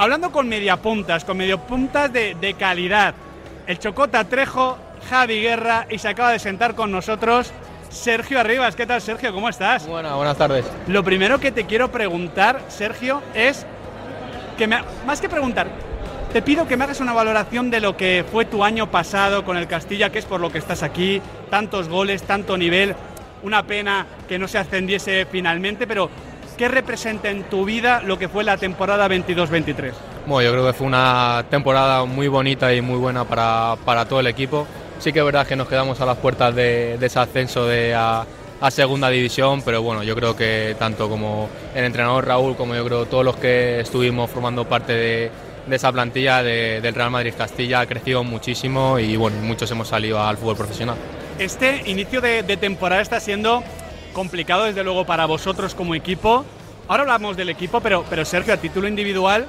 hablando con mediapuntas, con mediapuntas de, de calidad. El Chocota Trejo, Javi Guerra y se acaba de sentar con nosotros Sergio Arribas. ¿Qué tal, Sergio? ¿Cómo estás? Bueno, buenas tardes. Lo primero que te quiero preguntar, Sergio, es que me, más que preguntar, te pido que me hagas una valoración de lo que fue tu año pasado con el Castilla, que es por lo que estás aquí, tantos goles, tanto nivel, una pena que no se ascendiese finalmente, pero ¿qué representa en tu vida lo que fue la temporada 22-23? Bueno, yo creo que fue una temporada muy bonita y muy buena para, para todo el equipo. Sí que es verdad que nos quedamos a las puertas de, de ese ascenso de a, a, segunda división, pero bueno, yo creo que tanto como el entrenador Raúl como yo creo todos los que estuvimos formando parte de, de esa plantilla de, del Real Madrid Castilla ha crecido muchísimo y bueno, muchos hemos salido al fútbol profesional. Este inicio de, de temporada está siendo complicado desde luego para vosotros como equipo. Ahora hablamos del equipo, pero, pero Sergio, a título individual,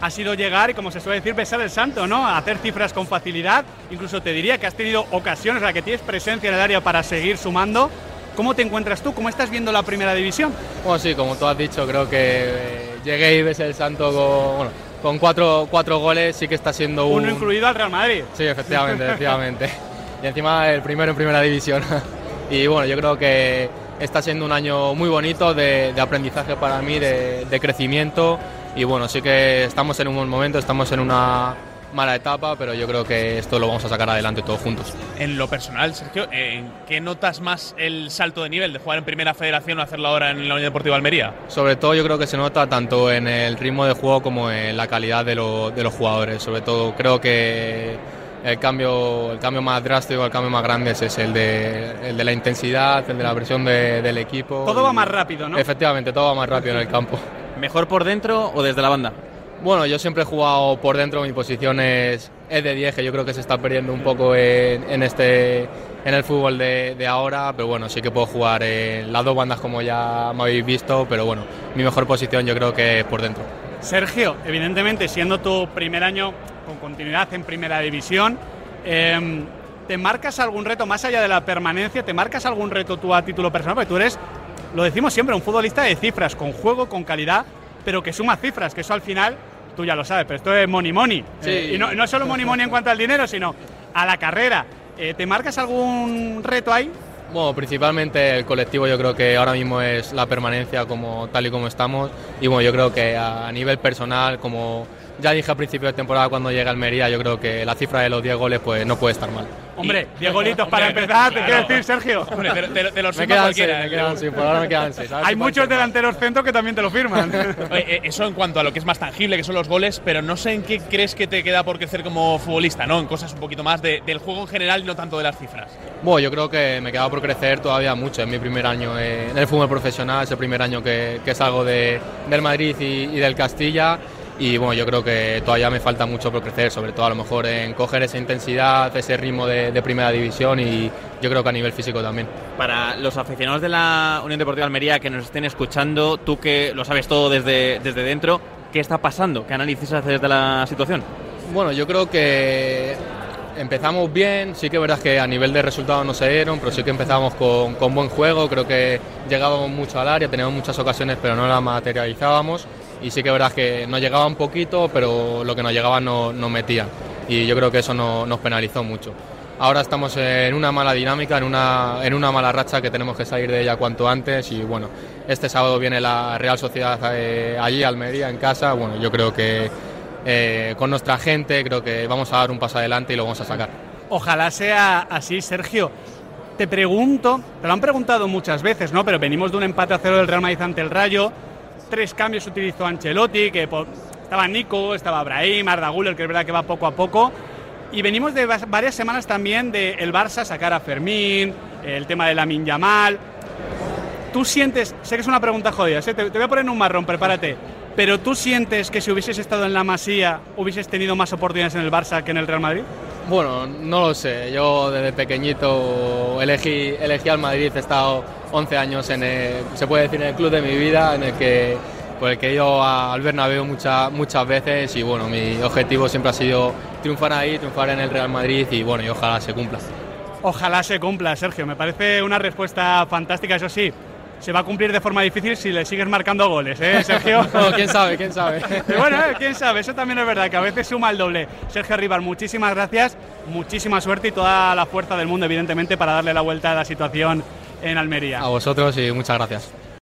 ha sido llegar y, como se suele decir, besar el santo, ¿no? Hacer cifras con facilidad. Incluso te diría que has tenido ocasiones en las que tienes presencia en el área para seguir sumando. ¿Cómo te encuentras tú? ¿Cómo estás viendo la primera división? Bueno, sí, como tú has dicho, creo que eh, llegué y besé el santo con, bueno, con cuatro, cuatro goles, sí que está siendo un... Uno incluido al Real Madrid. Sí, efectivamente, efectivamente. Y encima el primero en primera división. y bueno, yo creo que está siendo un año muy bonito de, de aprendizaje para mí, de, de crecimiento y bueno, sí que estamos en un buen momento, estamos en una mala etapa, pero yo creo que esto lo vamos a sacar adelante todos juntos. En lo personal, Sergio, ¿en qué notas más el salto de nivel de jugar en Primera Federación o hacerlo ahora en la Unión Deportiva Almería? Sobre todo yo creo que se nota tanto en el ritmo de juego como en la calidad de, lo, de los jugadores. Sobre todo creo que el cambio, el cambio más drástico, el cambio más grande es el de, el de la intensidad, el de la presión de, del equipo. Todo va más rápido, ¿no? Efectivamente, todo va más rápido en el campo. ¿Mejor por dentro o desde la banda? Bueno, yo siempre he jugado por dentro, mi posición es, es de 10, que yo creo que se está perdiendo un poco en, en este, en el fútbol de, de, ahora, pero bueno, sí que puedo jugar en las dos bandas como ya me habéis visto, pero bueno, mi mejor posición yo creo que es por dentro. Sergio, evidentemente siendo tu primer año con continuidad en primera división, eh, ¿te marcas algún reto más allá de la permanencia? ¿Te marcas algún reto tú a título personal? Porque tú eres lo decimos siempre, un futbolista de cifras, con juego, con calidad, pero que suma cifras, que eso al final, tú ya lo sabes, pero esto es money money. Sí. Eh, y no, no, solo money money en cuanto al dinero, sino a la carrera. Eh, ¿Te marcas algún reto ahí? Bueno, principalmente el colectivo yo creo que ahora mismo es la permanencia como tal y como estamos. Y bueno, yo creo que a nivel personal, como ya dije al principio de temporada cuando llega Almería, yo creo que la cifra de los 10 goles pues no puede estar mal. Hombre, 10 golitos para empezar, ¿te quiero decir, Sergio? Hombre, te, te, te los me quedan seis, me quedan seis, por ahora me quedan seis. Hay muchos delanteros centro que también te lo firman. Oye, eh, eso en cuanto a lo que es más tangible, que son los goles, pero no sé en qué crees que te queda por crecer como futbolista, ¿no? En cosas un poquito más de, del juego en general y no tanto de las cifras. Bueno, yo creo que me queda por crecer todavía mucho. Es mi primer año en el fútbol profesional, es el primer año que, que salgo de, del Madrid y, y del Castilla y bueno, yo creo que todavía me falta mucho por crecer, sobre todo a lo mejor en coger esa intensidad, ese ritmo de, de, primera división y yo creo que a nivel físico también. Para los aficionados de la Unión Deportiva Almería que nos estén escuchando, tú que lo sabes todo desde, desde dentro, ¿qué está pasando? ¿Qué análisis haces de la situación? Bueno, yo creo que empezamos bien, sí que es verdad que a nivel de resultados no se dieron, pero sí que empezamos con, con buen juego, creo que llegábamos mucho al área, teníamos muchas ocasiones pero no las materializábamos y sí que verdad que nos llegaba un poquito, pero lo que nos llegaba no nos metían y yo creo que eso no, nos penalizó mucho. Ahora estamos en una mala dinámica, en una, en una mala racha que tenemos que salir de ella cuanto antes y bueno, este sábado viene la Real Sociedad eh, allí, Almería, en casa, bueno, yo creo que eh, con nuestra gente creo que vamos a dar un paso adelante y lo vamos a sacar. Ojalá sea así, Sergio. Te pregunto, te lo han preguntado muchas veces, ¿no? Pero venimos de un empate a cero del Real Madrid ante el Rayo, tres cambios utilizó Ancelotti, que estaba Nico, estaba Brahim, Arda Güler, que es verdad que va poco a poco. Y venimos de varias semanas también de el Barça sacar a Fermín, el tema de la Yamal. Tú sientes, sé que es una pregunta jodida, te, te voy a poner en un marrón, prepárate. Pero tú sientes que si hubieses estado en la Masía hubieses tenido más oportunidades en el Barça que en el Real Madrid? Bueno, no lo sé. Yo desde pequeñito elegí, elegí al Madrid, he estado 11 años en el, se puede decir, en el club de mi vida, en el que, por el que he ido al Bernabéu muchas, muchas veces y bueno, mi objetivo siempre ha sido triunfar ahí, triunfar en el Real Madrid y bueno, y ojalá se cumpla. Ojalá se cumpla, Sergio. Me parece una respuesta fantástica, eso sí. se va a cumplir de forma difícil si le sigues marcando goles, ¿eh, Sergio? quién sabe, quién sabe. bueno, eh, quién sabe, eso también es verdad, que a veces suma el doble. Sergio Rivas, muchísimas gracias, muchísima suerte y toda la fuerza del mundo, evidentemente, para darle la vuelta a la situación en Almería. A vosotros y muchas gracias.